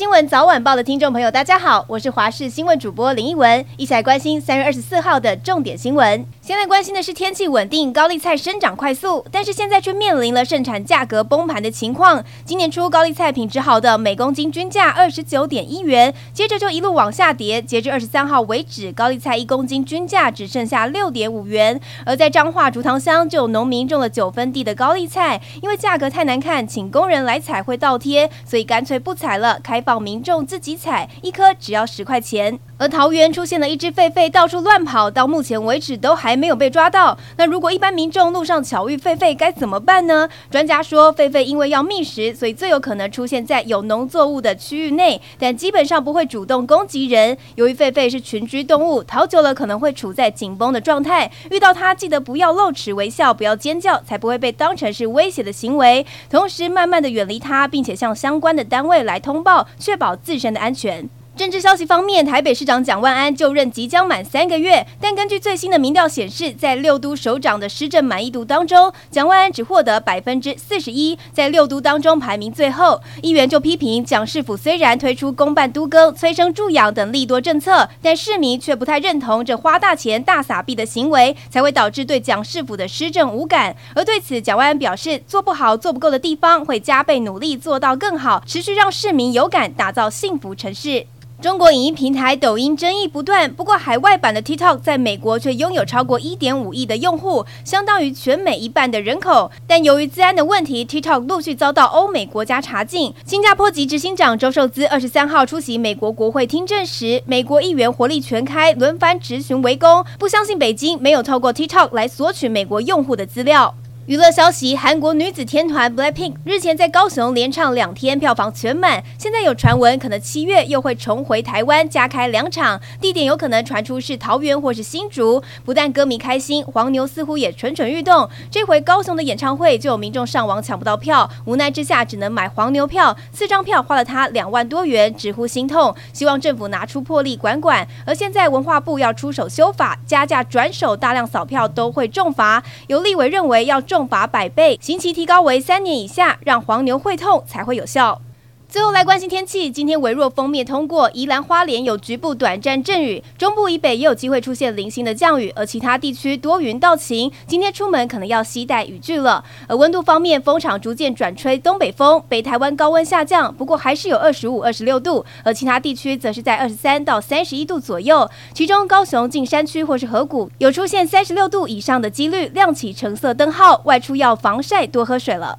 新闻早晚报的听众朋友，大家好，我是华视新闻主播林一文，一起来关心三月二十四号的重点新闻。现在关心的是天气稳定，高丽菜生长快速，但是现在却面临了盛产价格崩盘的情况。今年初高丽菜品质好的每公斤均价二十九点一元，接着就一路往下跌，截至二十三号为止，高丽菜一公斤均价只剩下六点五元。而在彰化竹塘乡，就有农民种了九分地的高丽菜，因为价格太难看，请工人来采会倒贴，所以干脆不采了，开放。民众自己采一颗只要十块钱，而桃园出现了一只狒狒到处乱跑，到目前为止都还没有被抓到。那如果一般民众路上巧遇狒狒该怎么办呢？专家说，狒狒因为要觅食，所以最有可能出现在有农作物的区域内，但基本上不会主动攻击人。由于狒狒是群居动物，逃久了可能会处在紧绷的状态，遇到它记得不要露齿微笑，不要尖叫，才不会被当成是威胁的行为。同时，慢慢的远离它，并且向相关的单位来通报。确保自身的安全。政治消息方面，台北市长蒋万安就任即将满三个月，但根据最新的民调显示，在六都首长的施政满意度当中，蒋万安只获得百分之四十一，在六都当中排名最后。议员就批评蒋市府虽然推出公办都更、催生助养等利多政策，但市民却不太认同这花大钱大撒币的行为，才会导致对蒋市府的施政无感。而对此，蒋万安表示，做不好、做不够的地方，会加倍努力做到更好，持续让市民有感，打造幸福城市。中国影音平台抖音争议不断，不过海外版的 TikTok 在美国却拥有超过一点五亿的用户，相当于全美一半的人口。但由于治安的问题，TikTok 陆续遭到欧美国家查禁。新加坡籍执行长周受资二十三号出席美国国会听证时，美国议员火力全开，轮番质询围攻，不相信北京没有透过 TikTok 来索取美国用户的资料。娱乐消息：韩国女子天团 BLACKPINK 日前在高雄连唱两天，票房全满。现在有传闻，可能七月又会重回台湾，加开两场，地点有可能传出是桃园或是新竹。不但歌迷开心，黄牛似乎也蠢蠢欲动。这回高雄的演唱会就有民众上网抢不到票，无奈之下只能买黄牛票，四张票花了他两万多元，直呼心痛，希望政府拿出魄力管管。而现在文化部要出手修法，加价转手大量扫票都会重罚。有立委认为要。重罚百倍，刑期提高为三年以下，让黄牛会痛才会有效。最后来关心天气，今天微弱锋面通过宜兰花莲，有局部短暂阵雨，中部以北也有机会出现零星的降雨，而其他地区多云到晴。今天出门可能要携带雨具了。而温度方面，风场逐渐转吹东北风，北台湾高温下降，不过还是有二十五、二十六度，而其他地区则是在二十三到三十一度左右。其中高雄近山区或是河谷有出现三十六度以上的几率，亮起橙色灯号，外出要防晒，多喝水了。